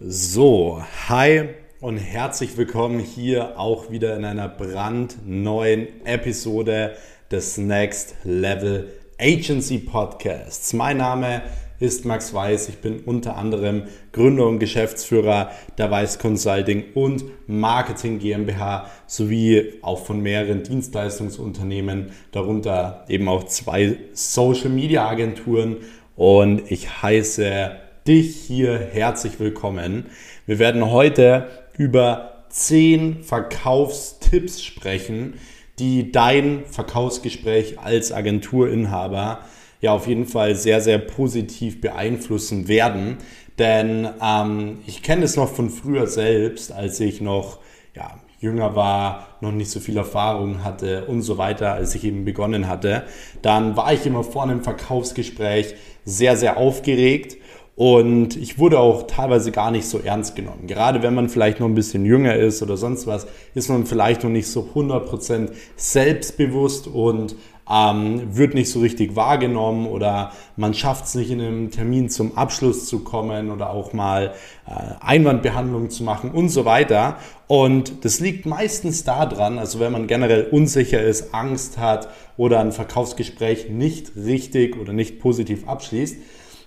So, hi und herzlich willkommen hier auch wieder in einer brandneuen Episode des Next Level Agency Podcasts. Mein Name ist Max Weiß. Ich bin unter anderem Gründer und Geschäftsführer der Weiß Consulting und Marketing GmbH sowie auch von mehreren Dienstleistungsunternehmen, darunter eben auch zwei Social Media Agenturen und ich heiße dich hier herzlich willkommen. Wir werden heute über 10 Verkaufstipps sprechen, die dein Verkaufsgespräch als Agenturinhaber ja auf jeden Fall sehr, sehr positiv beeinflussen werden. Denn ähm, ich kenne es noch von früher selbst, als ich noch ja, jünger war, noch nicht so viel Erfahrung hatte und so weiter, als ich eben begonnen hatte. Dann war ich immer vor einem Verkaufsgespräch sehr, sehr aufgeregt und ich wurde auch teilweise gar nicht so ernst genommen. Gerade wenn man vielleicht noch ein bisschen jünger ist oder sonst was, ist man vielleicht noch nicht so 100% selbstbewusst und ähm, wird nicht so richtig wahrgenommen oder man schafft es nicht in einem Termin zum Abschluss zu kommen oder auch mal äh, Einwandbehandlung zu machen und so weiter. Und das liegt meistens daran, also wenn man generell unsicher ist, Angst hat oder ein Verkaufsgespräch nicht richtig oder nicht positiv abschließt,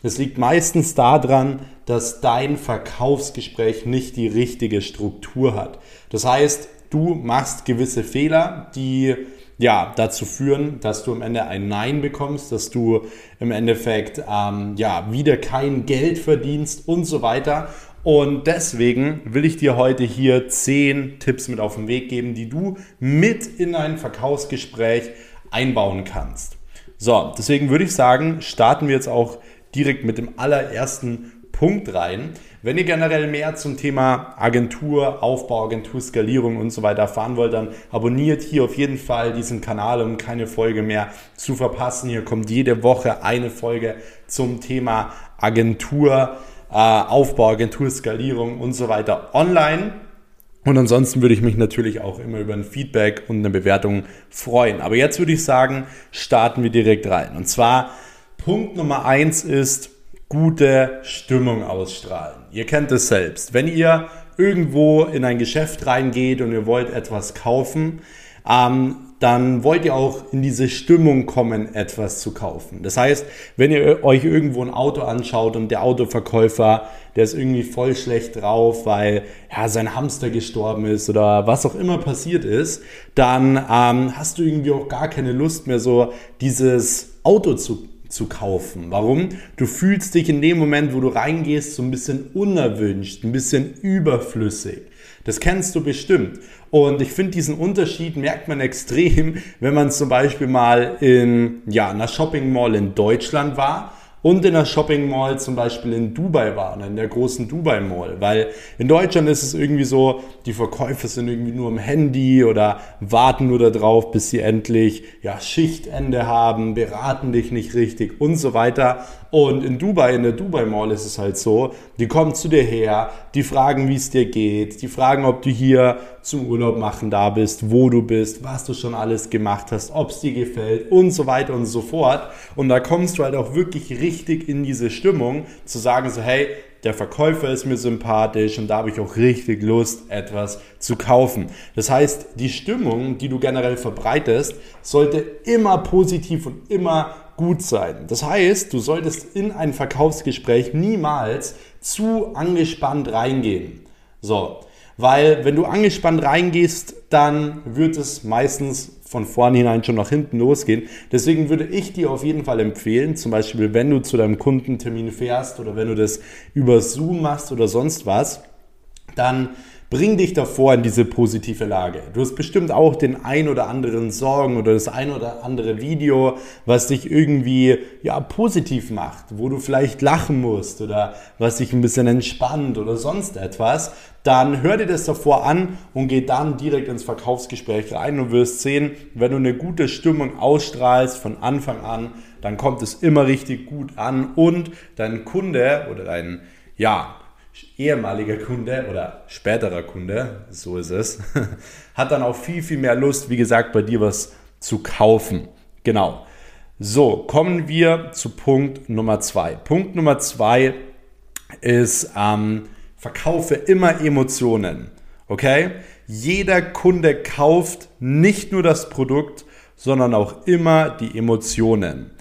das liegt meistens daran, dass dein Verkaufsgespräch nicht die richtige Struktur hat. Das heißt, du machst gewisse Fehler, die ja, dazu führen, dass du am Ende ein Nein bekommst, dass du im Endeffekt ähm, ja, wieder kein Geld verdienst und so weiter. Und deswegen will ich dir heute hier zehn Tipps mit auf den Weg geben, die du mit in ein Verkaufsgespräch einbauen kannst. So, deswegen würde ich sagen, starten wir jetzt auch direkt mit dem allerersten Punkt rein. Wenn ihr generell mehr zum Thema Agentur, Aufbau, Agenturskalierung und so weiter erfahren wollt, dann abonniert hier auf jeden Fall diesen Kanal, um keine Folge mehr zu verpassen. Hier kommt jede Woche eine Folge zum Thema Agentur, äh, Aufbau, Agenturskalierung und so weiter online. Und ansonsten würde ich mich natürlich auch immer über ein Feedback und eine Bewertung freuen. Aber jetzt würde ich sagen, starten wir direkt rein. Und zwar Punkt Nummer eins ist gute Stimmung ausstrahlen. Ihr kennt es selbst. Wenn ihr irgendwo in ein Geschäft reingeht und ihr wollt etwas kaufen, ähm, dann wollt ihr auch in diese Stimmung kommen, etwas zu kaufen. Das heißt, wenn ihr euch irgendwo ein Auto anschaut und der Autoverkäufer, der ist irgendwie voll schlecht drauf, weil ja, sein Hamster gestorben ist oder was auch immer passiert ist, dann ähm, hast du irgendwie auch gar keine Lust mehr, so dieses Auto zu zu kaufen. Warum? Du fühlst dich in dem Moment, wo du reingehst, so ein bisschen unerwünscht, ein bisschen überflüssig. Das kennst du bestimmt. Und ich finde, diesen Unterschied merkt man extrem, wenn man zum Beispiel mal in ja, einer Shopping Mall in Deutschland war und in der Shopping Mall zum Beispiel in Dubai waren, in der großen Dubai Mall. Weil in Deutschland ist es irgendwie so, die Verkäufer sind irgendwie nur am Handy oder warten nur darauf, bis sie endlich ja, Schichtende haben, beraten dich nicht richtig und so weiter. Und in Dubai, in der Dubai Mall ist es halt so, die kommen zu dir her, die fragen, wie es dir geht, die fragen, ob du hier zum Urlaub machen da bist, wo du bist, was du schon alles gemacht hast, ob es dir gefällt und so weiter und so fort. Und da kommst du halt auch wirklich richtig in diese Stimmung zu sagen so, hey, der Verkäufer ist mir sympathisch und da habe ich auch richtig Lust, etwas zu kaufen. Das heißt, die Stimmung, die du generell verbreitest, sollte immer positiv und immer gut sein. Das heißt, du solltest in ein Verkaufsgespräch niemals zu angespannt reingehen. So, weil wenn du angespannt reingehst, dann wird es meistens von vornherein schon nach hinten losgehen. Deswegen würde ich dir auf jeden Fall empfehlen, zum Beispiel, wenn du zu deinem Kundentermin fährst oder wenn du das über Zoom machst oder sonst was, dann Bring dich davor in diese positive Lage. Du hast bestimmt auch den ein oder anderen Sorgen oder das ein oder andere Video, was dich irgendwie ja positiv macht, wo du vielleicht lachen musst oder was dich ein bisschen entspannt oder sonst etwas. Dann hör dir das davor an und geh dann direkt ins Verkaufsgespräch rein und wirst sehen, wenn du eine gute Stimmung ausstrahlst von Anfang an, dann kommt es immer richtig gut an und dein Kunde oder dein ja, ehemaliger Kunde oder späterer Kunde, so ist es, hat dann auch viel, viel mehr Lust, wie gesagt, bei dir was zu kaufen. Genau. So, kommen wir zu Punkt Nummer zwei. Punkt Nummer zwei ist, ähm, verkaufe immer Emotionen. Okay? Jeder Kunde kauft nicht nur das Produkt, sondern auch immer die Emotionen.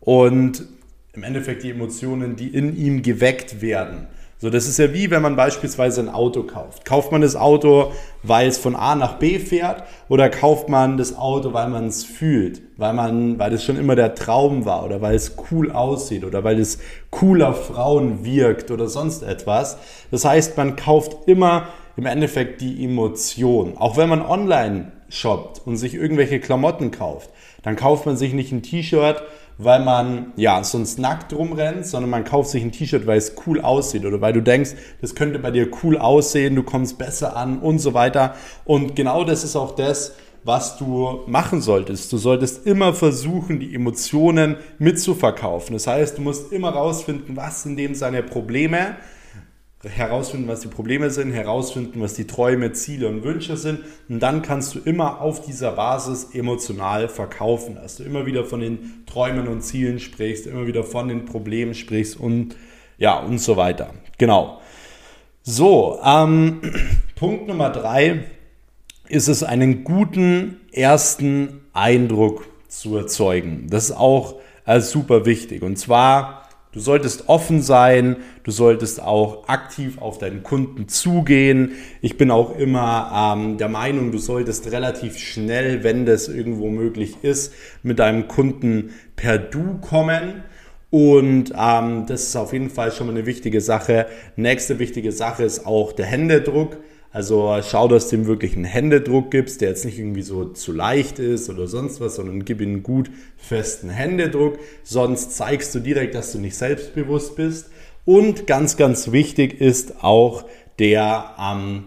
Und im Endeffekt die Emotionen, die in ihm geweckt werden. So, das ist ja wie, wenn man beispielsweise ein Auto kauft. Kauft man das Auto, weil es von A nach B fährt, oder kauft man das Auto, weil man es fühlt, weil man, weil es schon immer der Traum war, oder weil es cool aussieht, oder weil es cool auf Frauen wirkt, oder sonst etwas. Das heißt, man kauft immer im Endeffekt die Emotion. Auch wenn man online shoppt und sich irgendwelche Klamotten kauft, dann kauft man sich nicht ein T-Shirt, weil man ja sonst nackt rumrennt, sondern man kauft sich ein T-Shirt, weil es cool aussieht oder weil du denkst, das könnte bei dir cool aussehen, du kommst besser an und so weiter. Und genau das ist auch das, was du machen solltest. Du solltest immer versuchen, die Emotionen mitzuverkaufen. Das heißt, du musst immer rausfinden, was sind dem seine Probleme herausfinden, was die Probleme sind, herausfinden, was die Träume, Ziele und Wünsche sind. Und dann kannst du immer auf dieser Basis emotional verkaufen, dass du immer wieder von den Träumen und Zielen sprichst, immer wieder von den Problemen sprichst und ja, und so weiter. Genau. So, ähm, Punkt Nummer drei ist es, einen guten ersten Eindruck zu erzeugen. Das ist auch äh, super wichtig. Und zwar Du solltest offen sein, du solltest auch aktiv auf deinen Kunden zugehen. Ich bin auch immer ähm, der Meinung, du solltest relativ schnell, wenn das irgendwo möglich ist, mit deinem Kunden per Du kommen. Und ähm, das ist auf jeden Fall schon mal eine wichtige Sache. Nächste wichtige Sache ist auch der Händedruck. Also schau, dass du ihm wirklich einen Händedruck gibst, der jetzt nicht irgendwie so zu leicht ist oder sonst was, sondern gib ihm einen gut festen Händedruck. Sonst zeigst du direkt, dass du nicht selbstbewusst bist. Und ganz, ganz wichtig ist auch der ähm,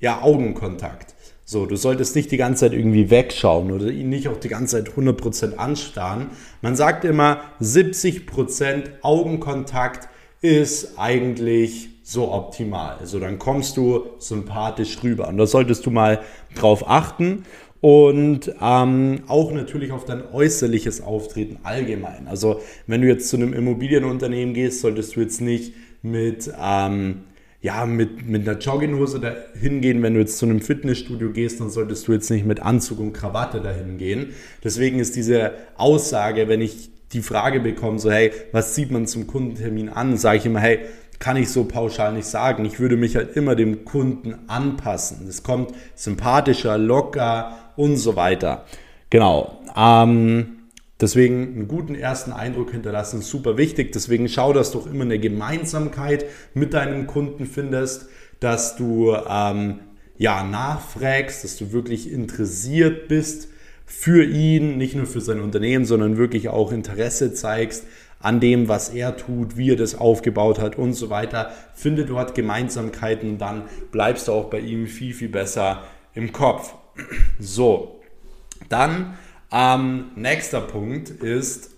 ja, Augenkontakt. So, du solltest nicht die ganze Zeit irgendwie wegschauen oder ihn nicht auch die ganze Zeit 100% anstarren. Man sagt immer, 70% Augenkontakt ist eigentlich so optimal. Also dann kommst du sympathisch rüber. Und da solltest du mal drauf achten. Und ähm, auch natürlich auf dein äußerliches Auftreten allgemein. Also wenn du jetzt zu einem Immobilienunternehmen gehst, solltest du jetzt nicht mit, ähm, ja, mit, mit einer Jogginghose dahin gehen. Wenn du jetzt zu einem Fitnessstudio gehst, dann solltest du jetzt nicht mit Anzug und Krawatte dahin gehen. Deswegen ist diese Aussage, wenn ich die Frage bekomme, so hey, was sieht man zum Kundentermin an, sage ich immer, hey, kann ich so pauschal nicht sagen. Ich würde mich halt immer dem Kunden anpassen. Es kommt sympathischer, locker und so weiter. Genau. Ähm, deswegen einen guten ersten Eindruck hinterlassen super wichtig. Deswegen schau, dass du auch immer eine Gemeinsamkeit mit deinem Kunden findest, dass du ähm, ja nachfragst, dass du wirklich interessiert bist für ihn, nicht nur für sein Unternehmen, sondern wirklich auch Interesse zeigst an dem, was er tut, wie er das aufgebaut hat und so weiter. Finde dort Gemeinsamkeiten, dann bleibst du auch bei ihm viel, viel besser im Kopf. So, dann ähm, nächster Punkt ist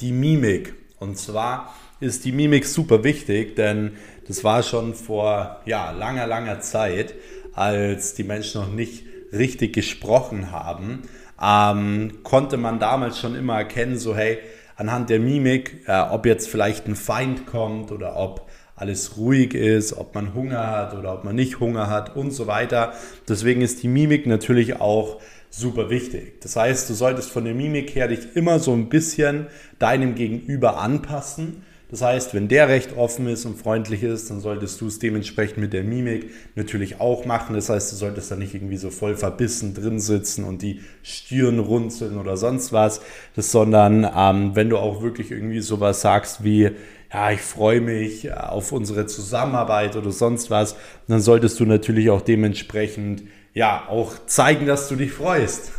die Mimik. Und zwar ist die Mimik super wichtig, denn das war schon vor ja, langer, langer Zeit, als die Menschen noch nicht richtig gesprochen haben, ähm, konnte man damals schon immer erkennen, so hey, anhand der Mimik, äh, ob jetzt vielleicht ein Feind kommt oder ob alles ruhig ist, ob man Hunger hat oder ob man nicht Hunger hat und so weiter. Deswegen ist die Mimik natürlich auch super wichtig. Das heißt, du solltest von der Mimik her dich immer so ein bisschen deinem Gegenüber anpassen das heißt, wenn der recht offen ist und freundlich ist, dann solltest du es dementsprechend mit der Mimik natürlich auch machen. Das heißt, du solltest da nicht irgendwie so voll verbissen drin sitzen und die Stirn runzeln oder sonst was, das, sondern ähm, wenn du auch wirklich irgendwie sowas sagst wie, ja, ich freue mich auf unsere Zusammenarbeit oder sonst was, dann solltest du natürlich auch dementsprechend ja, auch zeigen, dass du dich freust.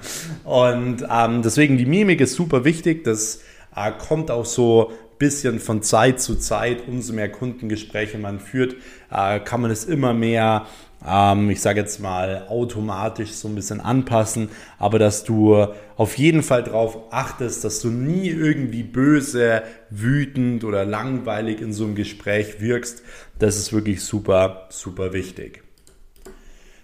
und ähm, deswegen die Mimik ist super wichtig. Das äh, kommt auch so bisschen von Zeit zu Zeit, umso mehr Kundengespräche man führt, äh, kann man es immer mehr, ähm, ich sage jetzt mal, automatisch so ein bisschen anpassen, aber dass du auf jeden Fall darauf achtest, dass du nie irgendwie böse, wütend oder langweilig in so einem Gespräch wirkst, das ist wirklich super, super wichtig.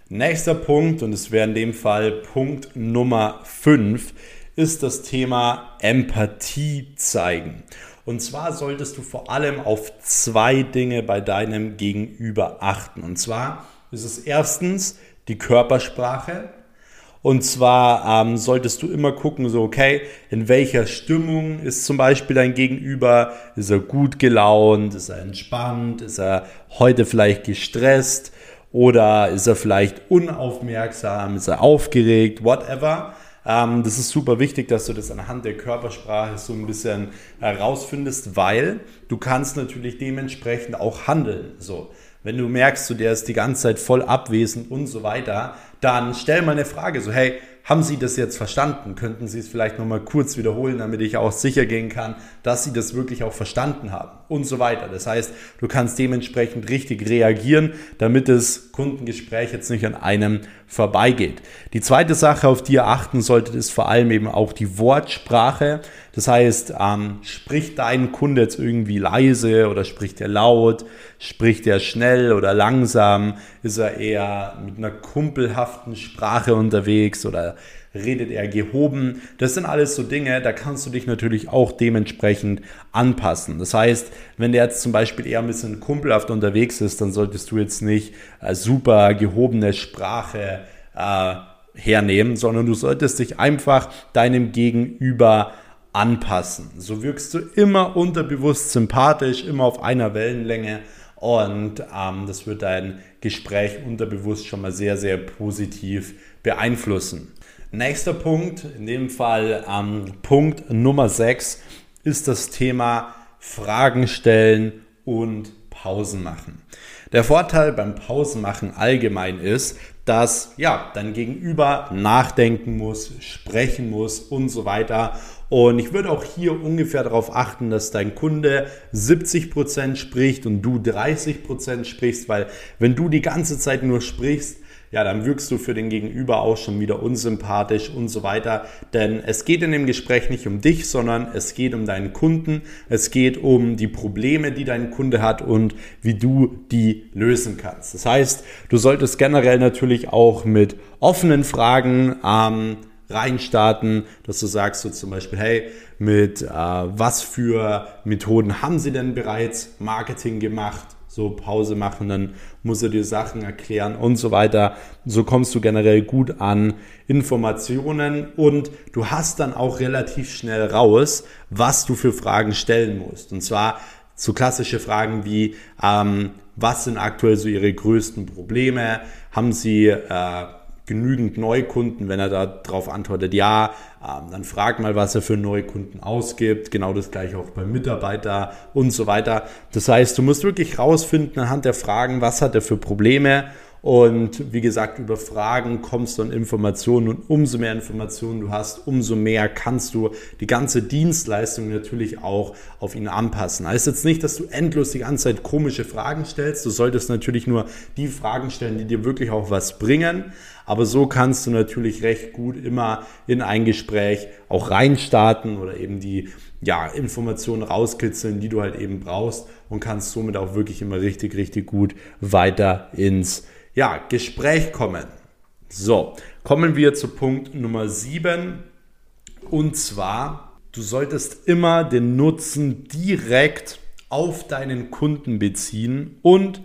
Nächster Punkt, und es wäre in dem Fall Punkt Nummer 5, ist das Thema Empathie zeigen. Und zwar solltest du vor allem auf zwei Dinge bei deinem Gegenüber achten. Und zwar ist es erstens die Körpersprache. Und zwar ähm, solltest du immer gucken, so, okay, in welcher Stimmung ist zum Beispiel dein Gegenüber? Ist er gut gelaunt? Ist er entspannt? Ist er heute vielleicht gestresst? Oder ist er vielleicht unaufmerksam? Ist er aufgeregt? Whatever. Ähm, das ist super wichtig, dass du das anhand der Körpersprache so ein bisschen herausfindest, weil du kannst natürlich dementsprechend auch handeln. So. Wenn du merkst, so, der ist die ganze Zeit voll abwesend und so weiter, dann stell mal eine Frage, so hey, haben Sie das jetzt verstanden? Könnten Sie es vielleicht nochmal kurz wiederholen, damit ich auch sicher gehen kann, dass Sie das wirklich auch verstanden haben und so weiter. Das heißt, du kannst dementsprechend richtig reagieren, damit das Kundengespräch jetzt nicht an einem vorbeigeht. Die zweite Sache, auf die ihr achten solltet, ist vor allem eben auch die Wortsprache. Das heißt, ähm, spricht dein Kunde jetzt irgendwie leise oder spricht er laut? Spricht er schnell oder langsam? Ist er eher mit einer kumpelhaften Sprache unterwegs oder redet er gehoben? Das sind alles so Dinge, da kannst du dich natürlich auch dementsprechend anpassen. Das heißt, wenn der jetzt zum Beispiel eher ein bisschen kumpelhaft unterwegs ist, dann solltest du jetzt nicht äh, super gehobene Sprache äh, hernehmen, sondern du solltest dich einfach deinem Gegenüber anpassen. So wirkst du immer unterbewusst sympathisch, immer auf einer Wellenlänge und ähm, das wird dein Gespräch unterbewusst schon mal sehr, sehr positiv beeinflussen. Nächster Punkt, in dem Fall ähm, Punkt Nummer 6, ist das Thema Fragen stellen und Pausen machen. Der Vorteil beim Pausenmachen allgemein ist, dass ja, dein Gegenüber nachdenken muss, sprechen muss und so weiter. Und ich würde auch hier ungefähr darauf achten, dass dein Kunde 70% spricht und du 30% sprichst, weil wenn du die ganze Zeit nur sprichst, ja, dann wirkst du für den Gegenüber auch schon wieder unsympathisch und so weiter. Denn es geht in dem Gespräch nicht um dich, sondern es geht um deinen Kunden. Es geht um die Probleme, die dein Kunde hat und wie du die lösen kannst. Das heißt, du solltest generell natürlich auch mit offenen Fragen ähm, reinstarten, dass du sagst so zum Beispiel, hey, mit äh, was für Methoden haben sie denn bereits Marketing gemacht? So Pause machen, dann muss er dir Sachen erklären und so weiter. So kommst du generell gut an Informationen und du hast dann auch relativ schnell raus, was du für Fragen stellen musst. Und zwar so klassische Fragen wie, ähm, was sind aktuell so ihre größten Probleme? Haben sie äh, genügend Neukunden, wenn er darauf antwortet, ja, ähm, dann frag mal, was er für Neukunden ausgibt. Genau das gleiche auch beim Mitarbeiter und so weiter. Das heißt, du musst wirklich rausfinden anhand der Fragen, was hat er für Probleme und wie gesagt, über Fragen kommst du an Informationen und umso mehr Informationen du hast, umso mehr kannst du die ganze Dienstleistung natürlich auch auf ihn anpassen. Heißt jetzt nicht, dass du endlos die ganze Zeit komische Fragen stellst. Du solltest natürlich nur die Fragen stellen, die dir wirklich auch was bringen. Aber so kannst du natürlich recht gut immer in ein Gespräch auch reinstarten oder eben die ja, Informationen rauskitzeln, die du halt eben brauchst und kannst somit auch wirklich immer richtig, richtig gut weiter ins ja, Gespräch kommen. So, kommen wir zu Punkt Nummer 7. Und zwar, du solltest immer den Nutzen direkt auf deinen Kunden beziehen und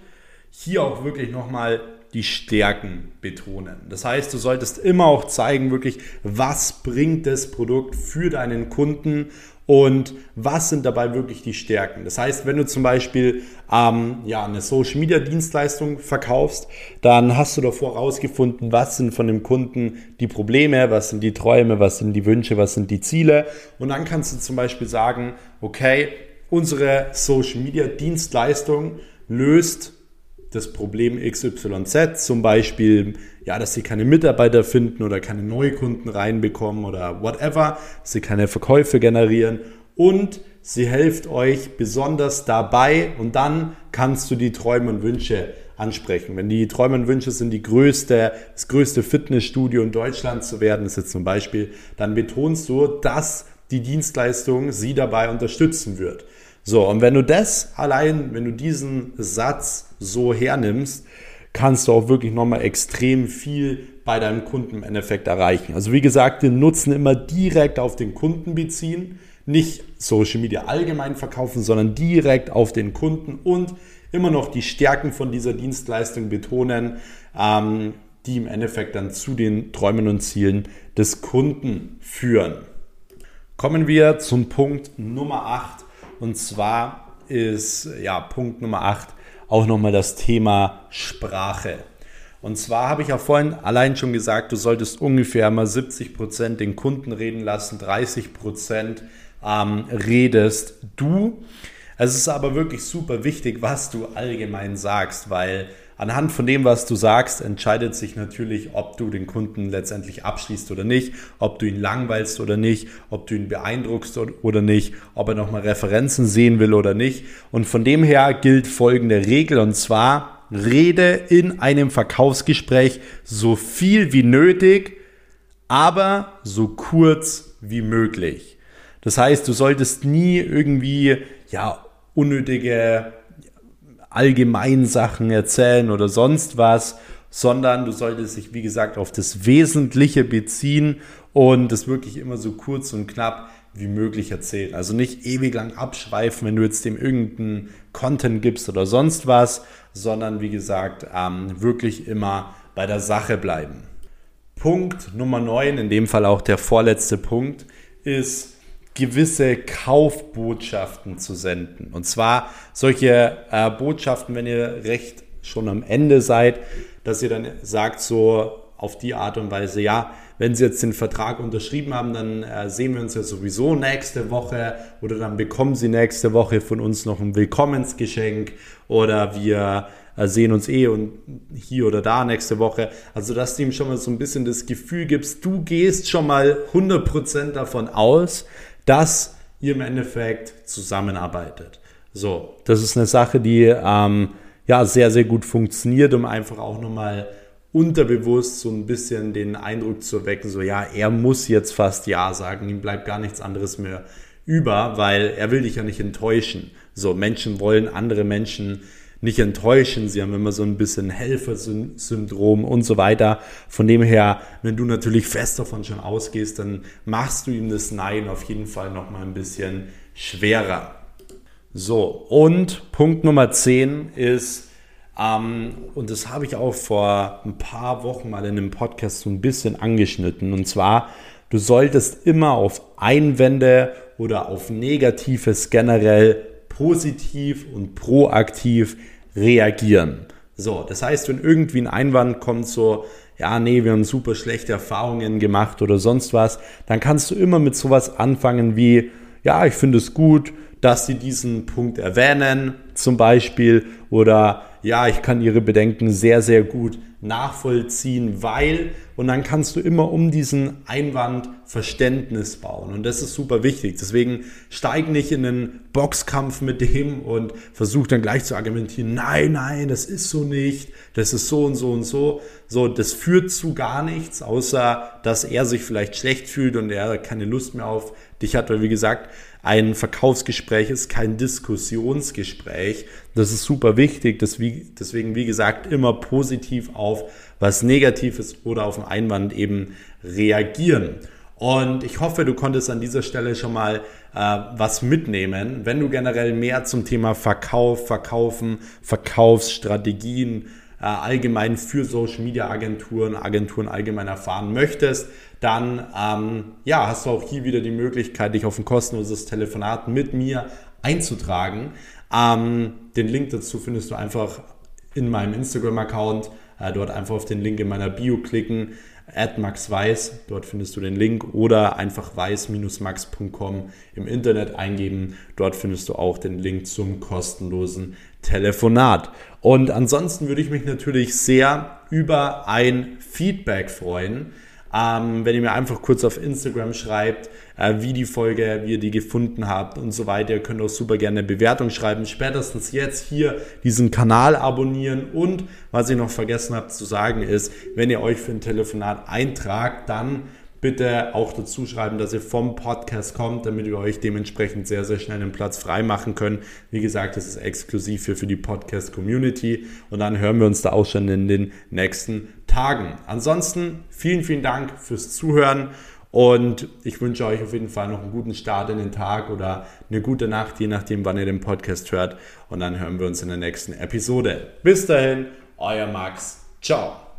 hier auch wirklich nochmal die Stärken betonen. Das heißt, du solltest immer auch zeigen, wirklich, was bringt das Produkt für deinen Kunden und was sind dabei wirklich die Stärken. Das heißt, wenn du zum Beispiel ähm, ja, eine Social Media Dienstleistung verkaufst, dann hast du davor herausgefunden, was sind von dem Kunden die Probleme, was sind die Träume, was sind die Wünsche, was sind die Ziele. Und dann kannst du zum Beispiel sagen, okay, unsere Social Media Dienstleistung löst das Problem XYZ, zum Beispiel, ja, dass sie keine Mitarbeiter finden oder keine Neukunden reinbekommen oder whatever, dass sie keine Verkäufe generieren und sie hilft euch besonders dabei und dann kannst du die Träume und Wünsche ansprechen. Wenn die Träume und Wünsche sind, die größte, das größte Fitnessstudio in Deutschland zu werden, ist jetzt zum Beispiel, dann betonst du, dass die Dienstleistung sie dabei unterstützen wird. So, und wenn du das allein, wenn du diesen Satz so hernimmst, kannst du auch wirklich nochmal extrem viel bei deinem Kunden im Endeffekt erreichen. Also wie gesagt, den Nutzen immer direkt auf den Kunden beziehen, nicht Social Media allgemein verkaufen, sondern direkt auf den Kunden und immer noch die Stärken von dieser Dienstleistung betonen, ähm, die im Endeffekt dann zu den Träumen und Zielen des Kunden führen. Kommen wir zum Punkt Nummer 8 und zwar ist ja Punkt Nummer 8 auch nochmal das Thema Sprache. Und zwar habe ich ja vorhin allein schon gesagt, du solltest ungefähr mal 70 Prozent den Kunden reden lassen, 30 Prozent ähm, redest du. Es ist aber wirklich super wichtig, was du allgemein sagst, weil anhand von dem, was du sagst, entscheidet sich natürlich, ob du den Kunden letztendlich abschließt oder nicht, ob du ihn langweilst oder nicht, ob du ihn beeindruckst oder nicht, ob er nochmal Referenzen sehen will oder nicht. Und von dem her gilt folgende Regel und zwar, rede in einem Verkaufsgespräch so viel wie nötig, aber so kurz wie möglich. Das heißt, du solltest nie irgendwie ja unnötige Allgemeinsachen erzählen oder sonst was, sondern du solltest dich, wie gesagt, auf das Wesentliche beziehen und das wirklich immer so kurz und knapp wie möglich erzählen. Also nicht ewig lang abschweifen, wenn du jetzt dem irgendeinen Content gibst oder sonst was, sondern wie gesagt, ähm, wirklich immer bei der Sache bleiben. Punkt Nummer 9, in dem Fall auch der vorletzte Punkt, ist gewisse Kaufbotschaften zu senden. Und zwar solche äh, Botschaften, wenn ihr recht schon am Ende seid, dass ihr dann sagt so auf die Art und Weise, ja, wenn Sie jetzt den Vertrag unterschrieben haben, dann äh, sehen wir uns ja sowieso nächste Woche oder dann bekommen Sie nächste Woche von uns noch ein Willkommensgeschenk oder wir äh, sehen uns eh und hier oder da nächste Woche. Also, dass du ihm schon mal so ein bisschen das Gefühl gibst, du gehst schon mal 100% davon aus, dass ihr im Endeffekt zusammenarbeitet. So, das ist eine Sache, die ähm, ja sehr, sehr gut funktioniert, um einfach auch nochmal unterbewusst so ein bisschen den Eindruck zu erwecken, so ja, er muss jetzt fast Ja sagen, ihm bleibt gar nichts anderes mehr über, weil er will dich ja nicht enttäuschen. So, Menschen wollen andere Menschen nicht enttäuschen. Sie haben immer so ein bisschen Helfersyndrom und so weiter. Von dem her, wenn du natürlich fest davon schon ausgehst, dann machst du ihm das Nein auf jeden Fall noch mal ein bisschen schwerer. So, und Punkt Nummer 10 ist, ähm, und das habe ich auch vor ein paar Wochen mal in einem Podcast so ein bisschen angeschnitten, und zwar, du solltest immer auf Einwände oder auf Negatives generell positiv und proaktiv reagieren. So, das heißt, wenn irgendwie ein Einwand kommt, so, ja, nee, wir haben super schlechte Erfahrungen gemacht oder sonst was, dann kannst du immer mit sowas anfangen wie, ja, ich finde es gut, dass sie diesen Punkt erwähnen, zum Beispiel, oder ja, ich kann ihre Bedenken sehr, sehr gut nachvollziehen, weil, und dann kannst du immer um diesen Einwand Verständnis bauen. Und das ist super wichtig. Deswegen steig nicht in einen Boxkampf mit dem und versuch dann gleich zu argumentieren, nein, nein, das ist so nicht, das ist so und so und so. So, das führt zu gar nichts, außer dass er sich vielleicht schlecht fühlt und er keine Lust mehr auf dich hat, weil wie gesagt, ein Verkaufsgespräch ist kein Diskussionsgespräch. Das ist super wichtig. Deswegen, wie gesagt, immer positiv auf was Negatives oder auf einen Einwand eben reagieren. Und ich hoffe, du konntest an dieser Stelle schon mal äh, was mitnehmen. Wenn du generell mehr zum Thema Verkauf, Verkaufen, Verkaufsstrategien äh, allgemein für Social Media Agenturen, Agenturen allgemein erfahren möchtest, dann ähm, ja, hast du auch hier wieder die Möglichkeit, dich auf ein kostenloses Telefonat mit mir einzutragen. Ähm, den Link dazu findest du einfach in meinem Instagram-Account. Äh, dort einfach auf den Link in meiner Bio klicken, @maxweiss. Dort findest du den Link oder einfach weiß-max.com im Internet eingeben. Dort findest du auch den Link zum kostenlosen Telefonat. Und ansonsten würde ich mich natürlich sehr über ein Feedback freuen. Ähm, wenn ihr mir einfach kurz auf Instagram schreibt, äh, wie die Folge, wie ihr die gefunden habt und so weiter. Ihr könnt auch super gerne eine Bewertung schreiben. Spätestens jetzt hier diesen Kanal abonnieren. Und was ich noch vergessen habe zu sagen ist, wenn ihr euch für ein Telefonat eintragt, dann bitte auch dazu schreiben, dass ihr vom Podcast kommt, damit wir euch dementsprechend sehr, sehr schnell einen Platz frei machen können. Wie gesagt, das ist exklusiv für, für die Podcast-Community und dann hören wir uns da auch schon in den nächsten Tagen. Ansonsten vielen, vielen Dank fürs Zuhören Und ich wünsche euch auf jeden Fall noch einen guten Start in den Tag oder eine gute Nacht, je nachdem, wann ihr den Podcast hört. Und dann hören wir uns in der nächsten Episode. Bis dahin, euer Max. Ciao.